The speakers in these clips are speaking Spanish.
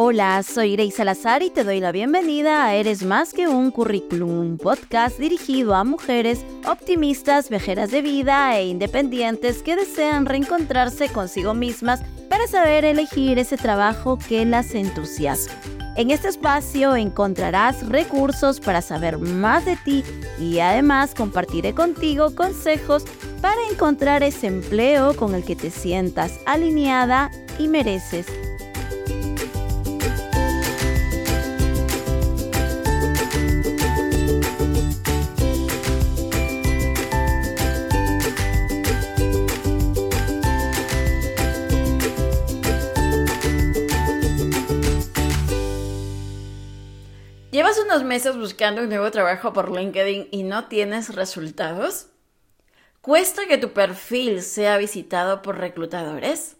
Hola, soy Grace Salazar y te doy la bienvenida a Eres más que un currículum, un podcast dirigido a mujeres optimistas, viajeras de vida e independientes que desean reencontrarse consigo mismas para saber elegir ese trabajo que las entusiasma. En este espacio encontrarás recursos para saber más de ti y además compartiré contigo consejos para encontrar ese empleo con el que te sientas alineada y mereces ¿Llevas unos meses buscando un nuevo trabajo por LinkedIn y no tienes resultados? ¿Cuesta que tu perfil sea visitado por reclutadores?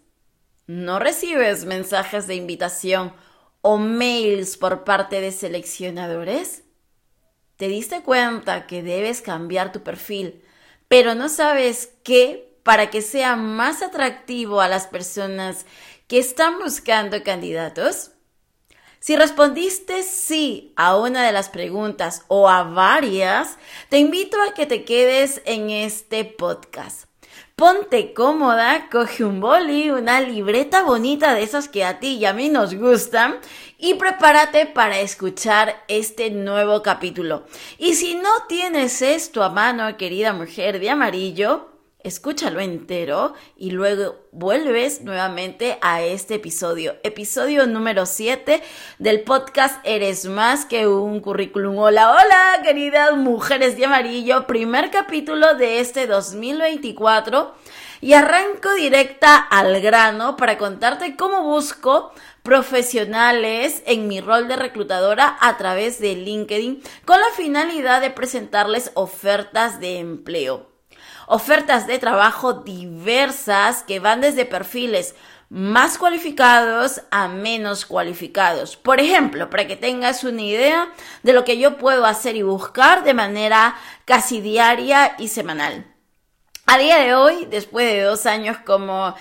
¿No recibes mensajes de invitación o mails por parte de seleccionadores? ¿Te diste cuenta que debes cambiar tu perfil, pero no sabes qué para que sea más atractivo a las personas que están buscando candidatos? Si respondiste sí a una de las preguntas o a varias, te invito a que te quedes en este podcast. Ponte cómoda, coge un boli, una libreta bonita de esas que a ti y a mí nos gustan y prepárate para escuchar este nuevo capítulo. Y si no tienes esto a mano, querida mujer de amarillo, escúchalo entero y luego vuelves nuevamente a este episodio, episodio número 7 del podcast Eres más que un currículum. Hola, hola, queridas mujeres de amarillo, primer capítulo de este 2024 y arranco directa al grano para contarte cómo busco profesionales en mi rol de reclutadora a través de LinkedIn con la finalidad de presentarles ofertas de empleo ofertas de trabajo diversas que van desde perfiles más cualificados a menos cualificados. Por ejemplo, para que tengas una idea de lo que yo puedo hacer y buscar de manera casi diaria y semanal. A día de hoy, después de dos años como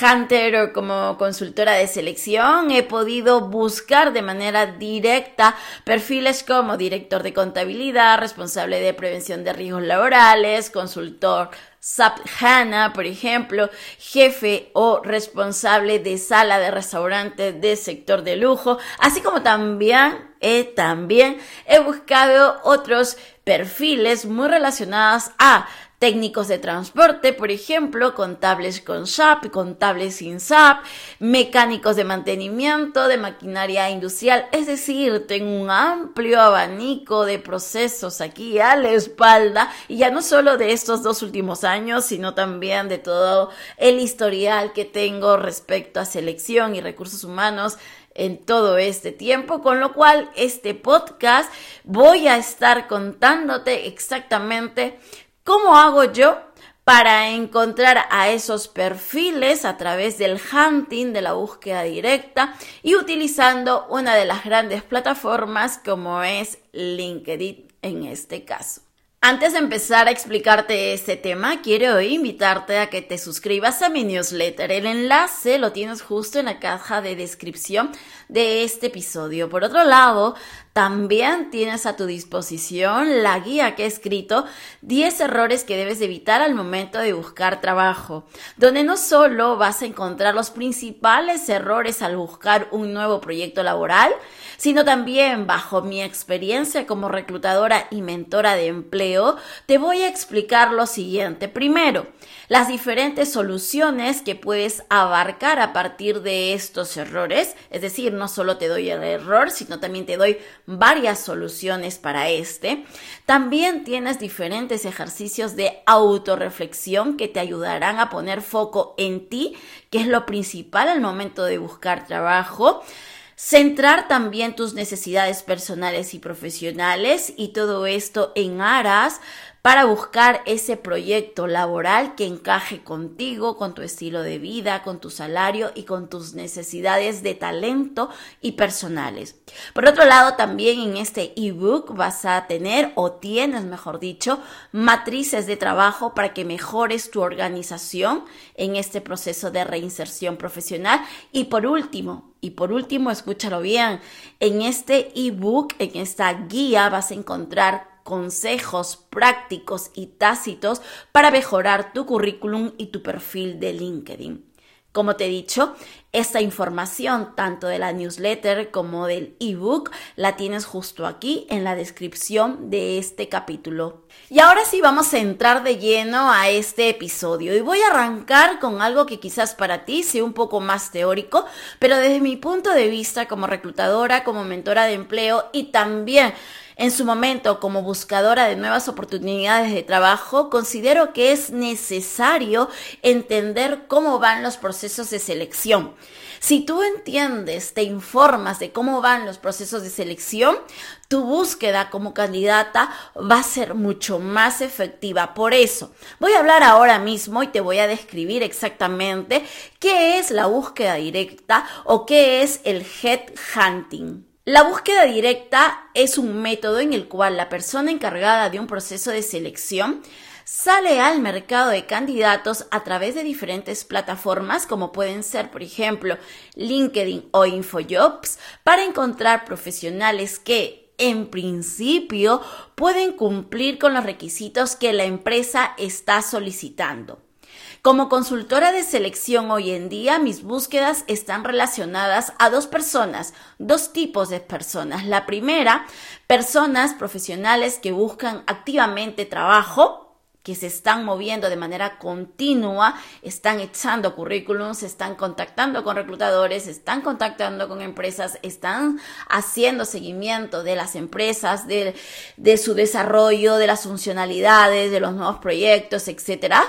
Hunter o como consultora de selección, he podido buscar de manera directa perfiles como director de contabilidad, responsable de prevención de riesgos laborales, consultor SAP HANA, por ejemplo, jefe o responsable de sala de restaurante de sector de lujo, así como también, he también he buscado otros perfiles muy relacionados a técnicos de transporte, por ejemplo, contables con SAP, contables sin SAP, mecánicos de mantenimiento, de maquinaria industrial, es decir, tengo un amplio abanico de procesos aquí a la espalda y ya no solo de estos dos últimos años, sino también de todo el historial que tengo respecto a selección y recursos humanos en todo este tiempo, con lo cual este podcast voy a estar contándote exactamente ¿Cómo hago yo para encontrar a esos perfiles a través del hunting, de la búsqueda directa y utilizando una de las grandes plataformas como es LinkedIn en este caso? Antes de empezar a explicarte este tema, quiero invitarte a que te suscribas a mi newsletter. El enlace lo tienes justo en la caja de descripción de este episodio. Por otro lado, también tienes a tu disposición la guía que he escrito 10 errores que debes evitar al momento de buscar trabajo, donde no solo vas a encontrar los principales errores al buscar un nuevo proyecto laboral, sino también bajo mi experiencia como reclutadora y mentora de empleo, te voy a explicar lo siguiente. Primero, las diferentes soluciones que puedes abarcar a partir de estos errores, es decir, no solo te doy el error, sino también te doy varias soluciones para este. También tienes diferentes ejercicios de autorreflexión que te ayudarán a poner foco en ti, que es lo principal al momento de buscar trabajo. Centrar también tus necesidades personales y profesionales y todo esto en aras para buscar ese proyecto laboral que encaje contigo, con tu estilo de vida, con tu salario y con tus necesidades de talento y personales. Por otro lado, también en este ebook vas a tener o tienes, mejor dicho, matrices de trabajo para que mejores tu organización en este proceso de reinserción profesional. Y por último, y por último, escúchalo bien, en este ebook, en esta guía vas a encontrar consejos prácticos y tácitos para mejorar tu currículum y tu perfil de LinkedIn. Como te he dicho, esta información, tanto de la newsletter como del ebook, la tienes justo aquí en la descripción de este capítulo. Y ahora sí vamos a entrar de lleno a este episodio y voy a arrancar con algo que quizás para ti sea un poco más teórico, pero desde mi punto de vista como reclutadora, como mentora de empleo y también en su momento, como buscadora de nuevas oportunidades de trabajo, considero que es necesario entender cómo van los procesos de selección. Si tú entiendes, te informas de cómo van los procesos de selección, tu búsqueda como candidata va a ser mucho más efectiva. Por eso, voy a hablar ahora mismo y te voy a describir exactamente qué es la búsqueda directa o qué es el headhunting. La búsqueda directa es un método en el cual la persona encargada de un proceso de selección sale al mercado de candidatos a través de diferentes plataformas como pueden ser, por ejemplo, LinkedIn o InfoJobs para encontrar profesionales que en principio pueden cumplir con los requisitos que la empresa está solicitando. Como consultora de selección hoy en día, mis búsquedas están relacionadas a dos personas, dos tipos de personas. La primera, personas profesionales que buscan activamente trabajo, que se están moviendo de manera continua, están echando currículums, están contactando con reclutadores, están contactando con empresas, están haciendo seguimiento de las empresas, de, de su desarrollo, de las funcionalidades, de los nuevos proyectos, etcétera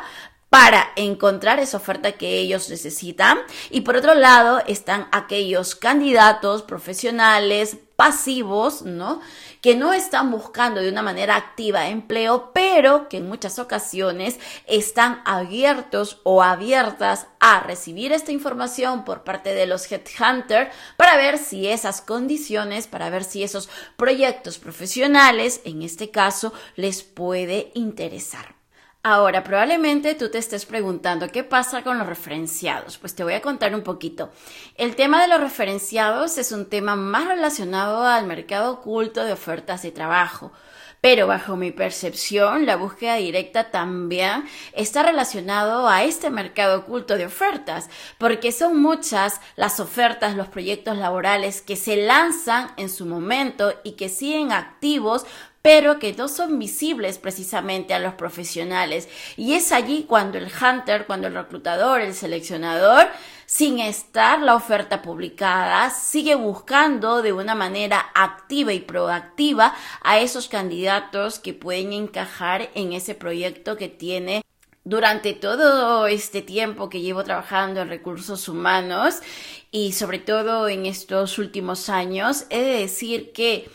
para encontrar esa oferta que ellos necesitan. Y por otro lado están aquellos candidatos profesionales pasivos, ¿no? Que no están buscando de una manera activa empleo, pero que en muchas ocasiones están abiertos o abiertas a recibir esta información por parte de los headhunters para ver si esas condiciones, para ver si esos proyectos profesionales, en este caso, les puede interesar. Ahora, probablemente tú te estés preguntando qué pasa con los referenciados. Pues te voy a contar un poquito. El tema de los referenciados es un tema más relacionado al mercado oculto de ofertas de trabajo. Pero bajo mi percepción, la búsqueda directa también está relacionado a este mercado oculto de ofertas, porque son muchas las ofertas, los proyectos laborales que se lanzan en su momento y que siguen activos pero que no son visibles precisamente a los profesionales. Y es allí cuando el hunter, cuando el reclutador, el seleccionador, sin estar la oferta publicada, sigue buscando de una manera activa y proactiva a esos candidatos que pueden encajar en ese proyecto que tiene durante todo este tiempo que llevo trabajando en recursos humanos y sobre todo en estos últimos años, he de decir que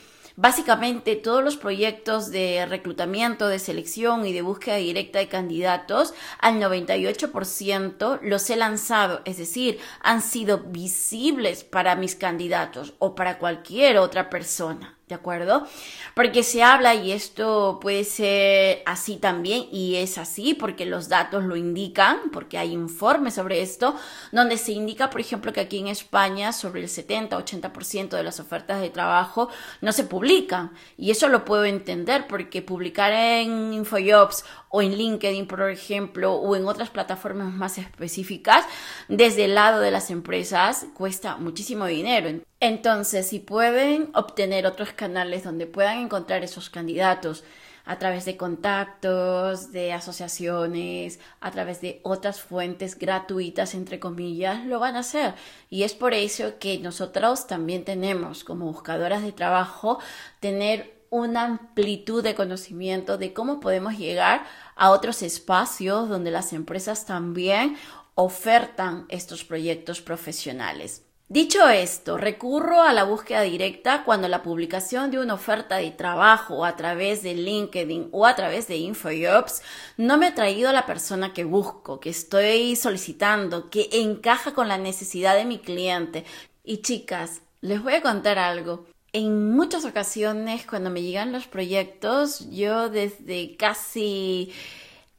Básicamente todos los proyectos de reclutamiento, de selección y de búsqueda directa de candidatos, al 98% los he lanzado, es decir, han sido visibles para mis candidatos o para cualquier otra persona. ¿De acuerdo? Porque se habla, y esto puede ser así también, y es así porque los datos lo indican, porque hay informes sobre esto, donde se indica, por ejemplo, que aquí en España sobre el 70-80% de las ofertas de trabajo no se publican. Y eso lo puedo entender porque publicar en InfoJobs o en LinkedIn, por ejemplo, o en otras plataformas más específicas, desde el lado de las empresas cuesta muchísimo dinero. Entonces, si pueden obtener otros canales donde puedan encontrar esos candidatos a través de contactos, de asociaciones, a través de otras fuentes gratuitas, entre comillas, lo van a hacer. Y es por eso que nosotros también tenemos, como buscadoras de trabajo, tener una amplitud de conocimiento de cómo podemos llegar a otros espacios donde las empresas también ofertan estos proyectos profesionales. Dicho esto, recurro a la búsqueda directa cuando la publicación de una oferta de trabajo a través de LinkedIn o a través de InfoJobs no me ha traído a la persona que busco, que estoy solicitando, que encaja con la necesidad de mi cliente. Y chicas, les voy a contar algo. En muchas ocasiones cuando me llegan los proyectos, yo desde casi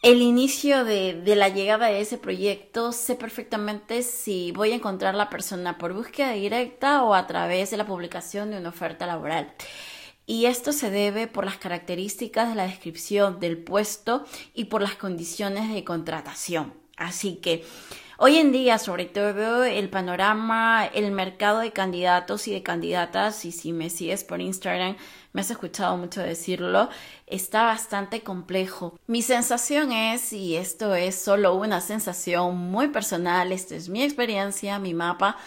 el inicio de, la llegada de ese proyecto, sé perfectamente si voy a encontrar la persona por búsqueda directa o a través de la publicación de una oferta laboral. Y esto se debe por las características de la descripción del puesto y por las condiciones de contratación. Así que Hoy en día, sobre todo, el panorama, el mercado de candidatos y de candidatas, y si me sigues por Instagram, me has escuchado mucho decirlo, está bastante complejo. Mi sensación es, y esto es solo una sensación muy personal, esta es mi experiencia, mi mapa,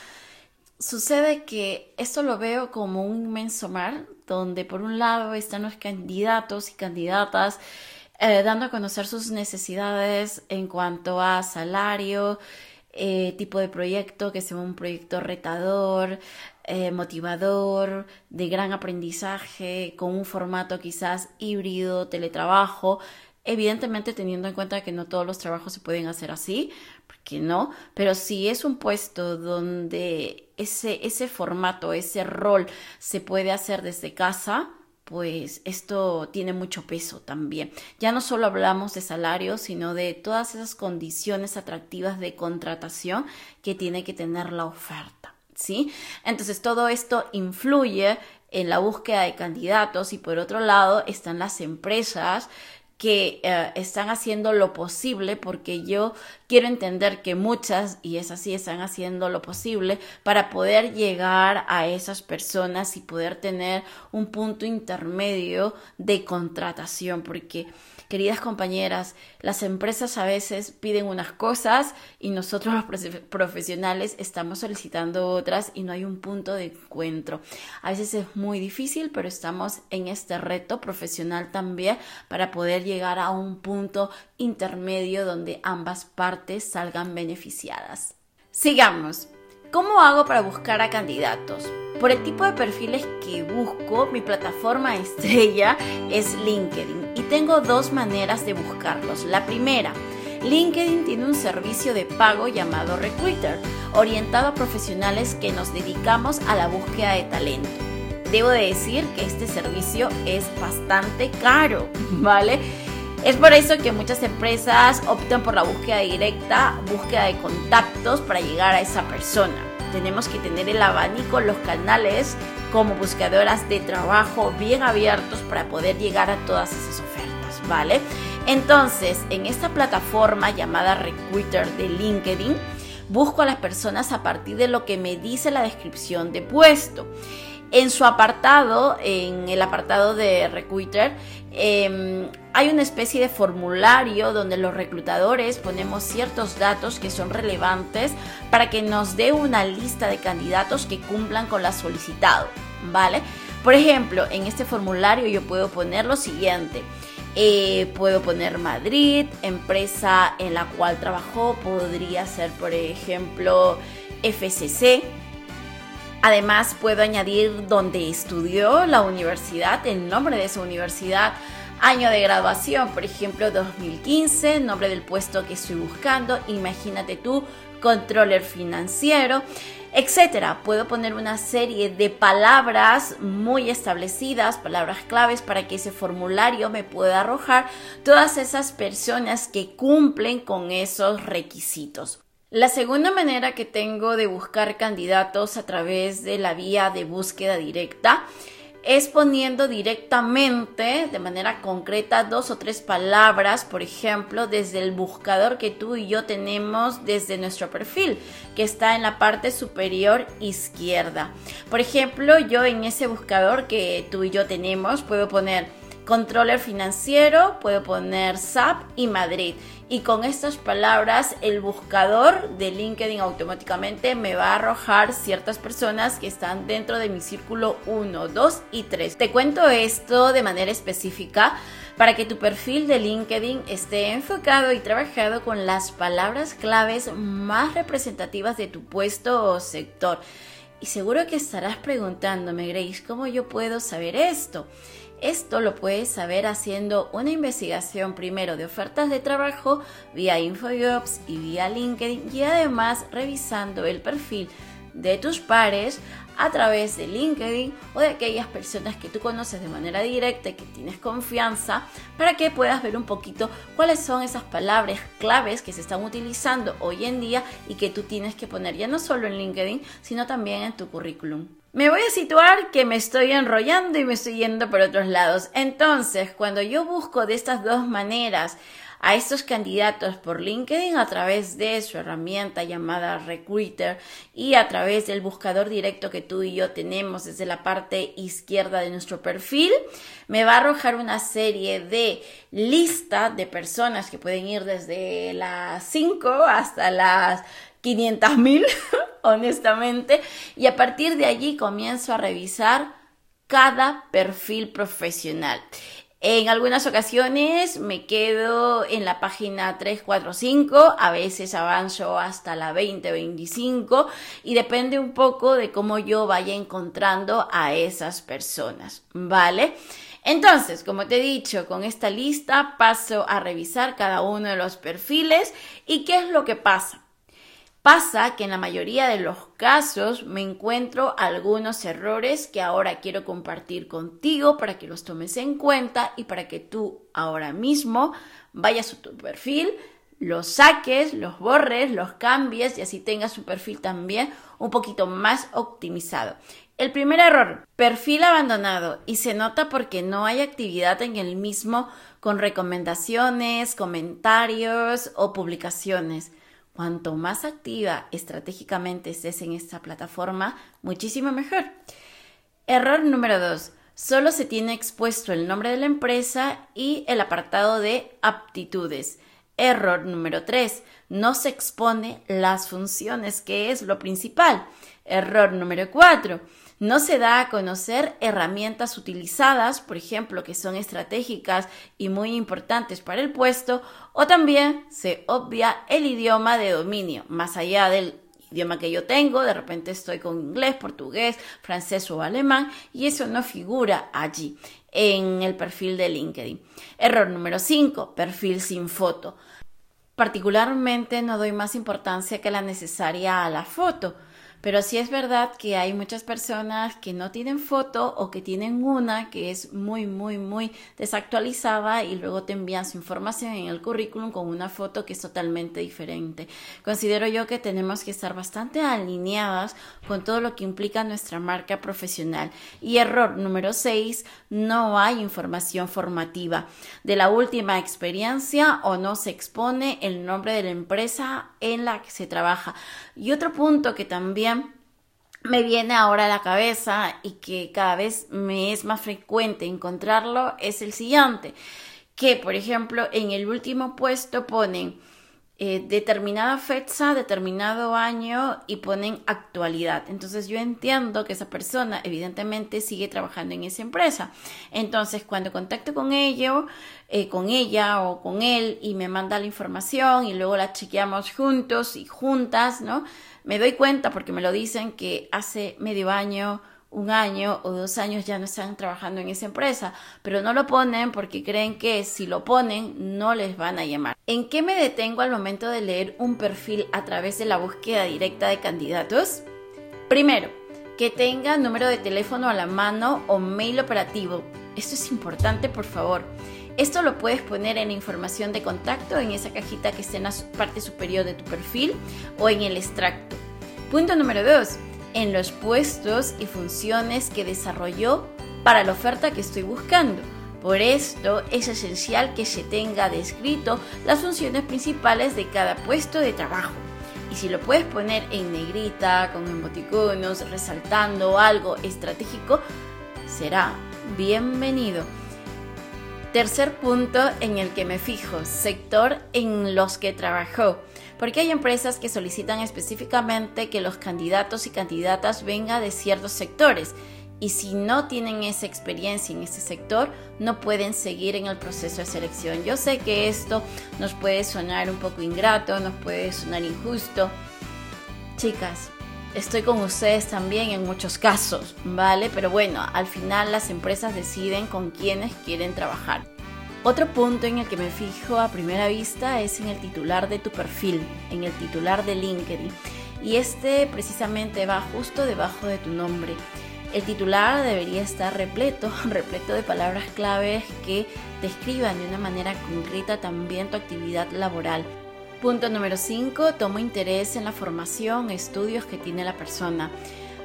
sucede que esto lo veo como un inmenso mar, donde por un lado están los candidatos y candidatas, eh, dando a conocer sus necesidades en cuanto a salario, eh, tipo de proyecto, que sea un proyecto retador, eh, motivador, de gran aprendizaje, con un formato quizás híbrido, teletrabajo, evidentemente teniendo en cuenta que no todos los trabajos se pueden hacer así, porque no, pero si es un puesto donde ese, ese formato, ese rol se puede hacer desde casa, pues esto tiene mucho peso también. Ya no solo hablamos de salarios, sino de todas esas condiciones atractivas de contratación que tiene que tener la oferta, ¿sí? Entonces todo esto influye en la búsqueda de candidatos y por otro lado están las empresas que eh, están haciendo lo posible porque yo quiero entender que muchas, y es así, están haciendo lo posible para poder llegar a esas personas y poder tener un punto intermedio de contratación, porque queridas compañeras, las empresas a veces piden unas cosas y nosotros los profesionales estamos solicitando otras y no hay un punto de encuentro. A veces es muy difícil, pero estamos en este reto profesional también para poder llegar a un punto intermedio donde ambas partes salgan beneficiadas. Sigamos. ¿Cómo hago para buscar a candidatos? Por el tipo de perfiles que busco, mi plataforma estrella es LinkedIn y tengo dos maneras de buscarlos. La primera, LinkedIn tiene un servicio de pago llamado Recruiter, orientado a profesionales que nos dedicamos a la búsqueda de talento. Debo de decir que este servicio es bastante caro, ¿vale? Es por eso que muchas empresas optan por la búsqueda directa, búsqueda de contactos para llegar a esa persona. Tenemos que tener el abanico, los canales como buscadoras de trabajo bien abiertos para poder llegar a todas esas ofertas, ¿vale? Entonces, en esta plataforma llamada Recruiter de LinkedIn, busco a las personas a partir de lo que me dice la descripción de puesto. En su apartado, en el apartado de Recruiter, em, hay una especie de formulario donde los reclutadores ponemos ciertos datos que son relevantes para que nos dé una lista de candidatos que cumplan con la solicitado, ¿vale? Por ejemplo, en este formulario yo puedo poner lo siguiente. Eh, puedo poner Madrid, empresa en la cual trabajó, podría ser por ejemplo FCC, Además, puedo añadir dónde estudió la universidad, el nombre de su universidad, año de graduación, por ejemplo, 2015, nombre del puesto que estoy buscando, imagínate tú, controller financiero, etcétera. Puedo poner una serie de palabras muy establecidas, palabras claves para que ese formulario me pueda arrojar todas esas personas que cumplen con esos requisitos. La segunda manera que tengo de buscar candidatos a través de la vía de búsqueda directa es poniendo directamente, de manera concreta, dos o tres palabras, por ejemplo, desde el buscador que tú y yo tenemos desde nuestro perfil, que está en la parte superior izquierda. Por ejemplo, yo en ese buscador que tú y yo tenemos puedo poner controller financiero, puedo poner SAP y Madrid. Y con estas palabras el buscador de LinkedIn automáticamente me va a arrojar ciertas personas que están dentro de mi círculo 1, 2 y 3. Te cuento esto de manera específica para que tu perfil de LinkedIn esté enfocado y trabajado con las palabras claves más representativas de tu puesto o sector. Y seguro que estarás preguntándome, Grace, ¿cómo yo puedo saber esto? Esto lo puedes saber haciendo una investigación primero de ofertas de trabajo vía InfoJobs y vía LinkedIn y además revisando el perfil de tus pares a través de LinkedIn o de aquellas personas que tú conoces de manera directa y que tienes confianza para que puedas ver un poquito cuáles son esas palabras claves que se están utilizando hoy en día y que tú tienes que poner ya no solo en LinkedIn, sino también en tu currículum. Me voy a situar que me estoy enrollando y me estoy yendo por otros lados. Entonces, cuando yo busco de estas dos maneras a estos candidatos por LinkedIn a través de su herramienta llamada Recruiter y a través del buscador directo que tú y yo tenemos desde la parte izquierda de nuestro perfil, me va a arrojar una serie de lista de personas que pueden ir desde las 5 hasta las 500 mil, honestamente, y a partir de allí comienzo a revisar cada perfil profesional. En algunas ocasiones me quedo en la página 345, a veces avanzo hasta la 2025 y depende un poco de cómo yo vaya encontrando a esas personas, ¿vale? Entonces, como te he dicho, con esta lista paso a revisar cada uno de los perfiles y qué es lo que pasa. Pasa que en la mayoría de los casos me encuentro algunos errores que ahora quiero compartir contigo para que los tomes en cuenta y para que tú ahora mismo vayas a tu perfil, los saques, los borres, los cambies y así tengas un perfil también un poquito más optimizado. El primer error, perfil abandonado y se nota porque no hay actividad en el mismo con recomendaciones, comentarios o publicaciones. Cuanto más activa estratégicamente estés en esta plataforma, muchísimo mejor. Error número 2. Solo se tiene expuesto el nombre de la empresa y el apartado de aptitudes. Error número 3. No se expone las funciones, que es lo principal. Error número 4 no se da a conocer herramientas utilizadas, por ejemplo, que son estratégicas y muy importantes para el puesto, o también se obvia el idioma de dominio, más allá del idioma que yo tengo, de repente estoy con inglés, portugués, francés o alemán y eso no figura allí en el perfil de LinkedIn. Error número 5, perfil sin foto. Particularmente no doy más importancia que la necesaria a la foto. Pero sí es verdad que hay muchas personas que no tienen foto o que tienen una que es muy, muy, muy desactualizada y luego te envían su información en el currículum con una foto que es totalmente diferente. Considero yo que tenemos que estar bastante alineadas con todo lo que implica nuestra marca profesional. Y error número 6, no hay información formativa de la última experiencia o no se expone el nombre de la empresa en la que se trabaja. Y otro punto que también me viene ahora a la cabeza y que cada vez me es más frecuente encontrarlo es el siguiente, que por ejemplo en el último puesto ponen eh, determinada fecha, determinado año y ponen actualidad. Entonces yo entiendo que esa persona evidentemente sigue trabajando en esa empresa. Entonces cuando contacto con ello, eh, con ella o con él y me manda la información y luego la chequeamos juntos y juntas, ¿no? Me doy cuenta porque me lo dicen que hace medio año un año o dos años ya no están trabajando en esa empresa, pero no lo ponen porque creen que si lo ponen no les van a llamar. ¿En qué me detengo al momento de leer un perfil a través de la búsqueda directa de candidatos? Primero, que tenga número de teléfono a la mano o mail operativo. Esto es importante, por favor. Esto lo puedes poner en información de contacto en esa cajita que está en la parte superior de tu perfil o en el extracto. Punto número 2 en los puestos y funciones que desarrolló para la oferta que estoy buscando. Por esto es esencial que se tenga descrito las funciones principales de cada puesto de trabajo. Y si lo puedes poner en negrita, con emoticonos, resaltando algo estratégico, será bienvenido. Tercer punto en el que me fijo, sector en los que trabajó porque hay empresas que solicitan específicamente que los candidatos y candidatas vengan de ciertos sectores y si no tienen esa experiencia en ese sector, no pueden seguir en el proceso de selección. Yo sé que esto nos puede sonar un poco ingrato, nos puede sonar injusto. Chicas, estoy con ustedes también en muchos casos, ¿vale? Pero bueno, al final las empresas deciden con quiénes quieren trabajar. Otro punto en el que me fijo a primera vista es en el titular de tu perfil, en el titular de LinkedIn. Y este precisamente va justo debajo de tu nombre. El titular debería estar repleto, repleto de palabras claves que describan de una manera concreta también tu actividad laboral. Punto número 5. Tomo interés en la formación, estudios que tiene la persona.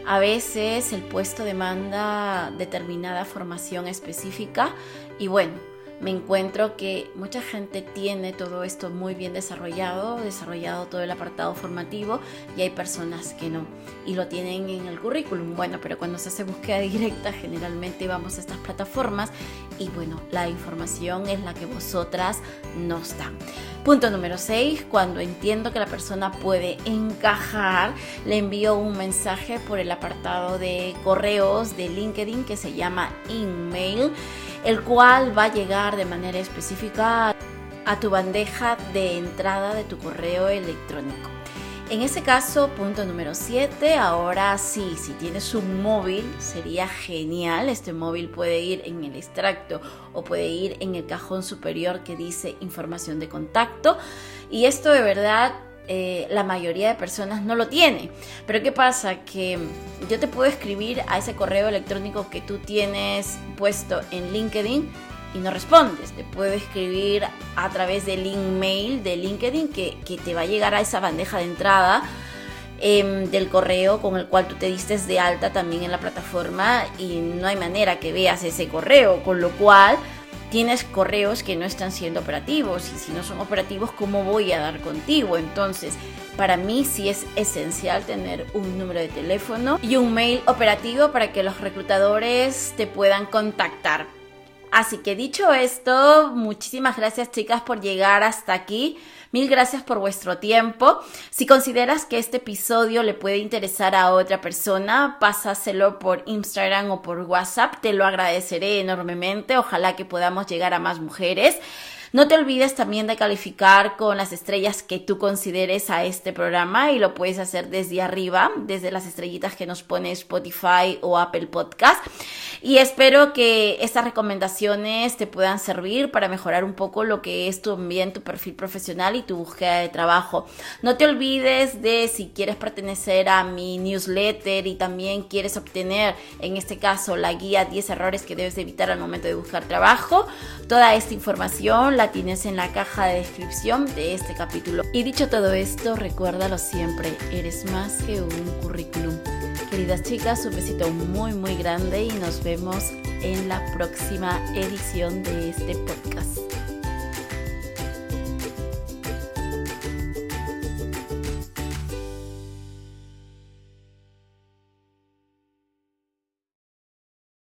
A veces el puesto demanda determinada formación específica y bueno, me encuentro que mucha gente tiene todo esto muy bien desarrollado, desarrollado todo el apartado formativo y hay personas que no y lo tienen en el currículum. Bueno, pero cuando se hace búsqueda directa generalmente vamos a estas plataformas y bueno, la información es la que vosotras nos dan. Punto número 6, cuando entiendo que la persona puede encajar, le envío un mensaje por el apartado de correos de LinkedIn que se llama email el cual va a llegar de manera específica a tu bandeja de entrada de tu correo electrónico. En ese caso, punto número 7, ahora sí, si tienes un móvil, sería genial. Este móvil puede ir en el extracto o puede ir en el cajón superior que dice información de contacto. Y esto de verdad eh, la mayoría de personas no lo tiene. Pero ¿qué pasa? Que yo te puedo escribir a ese correo electrónico que tú tienes puesto en LinkedIn y no respondes. Te puedo escribir a través del link mail de LinkedIn que, te va a llegar a esa bandeja de entrada. Em, del correo con el cual tú te diste de alta también en la plataforma y no hay manera que veas ese correo, con lo cual tienes correos que no están siendo operativos y si no son operativos, ¿cómo voy a dar contigo? Entonces, para mí sí es esencial tener un número de teléfono y un mail operativo para que los reclutadores te puedan contactar. Así que dicho esto, muchísimas gracias chicas por llegar hasta aquí. Mil gracias por vuestro tiempo. Si consideras que este episodio le puede interesar a otra persona, pásaselo por Instagram o por WhatsApp. Te lo agradeceré enormemente. Ojalá que podamos llegar a más mujeres. No te olvides también de calificar con las estrellas que tú consideres a este programa y lo puedes hacer desde arriba, desde las estrellitas que nos pone Spotify o Apple Podcast. Y espero que estas recomendaciones te puedan servir para mejorar un poco lo que es también tu perfil profesional y tu búsqueda de trabajo. No te olvides de si quieres pertenecer a mi newsletter y también quieres obtener, en este caso, la guía 10 errores que debes evitar al momento de buscar trabajo. Toda esta información la tienes en la caja de descripción de este capítulo. Y dicho todo esto, recuérdalo siempre, eres más que un currículum. Queridas chicas, un besito muy muy grande y nos vemos en la próxima edición de este podcast.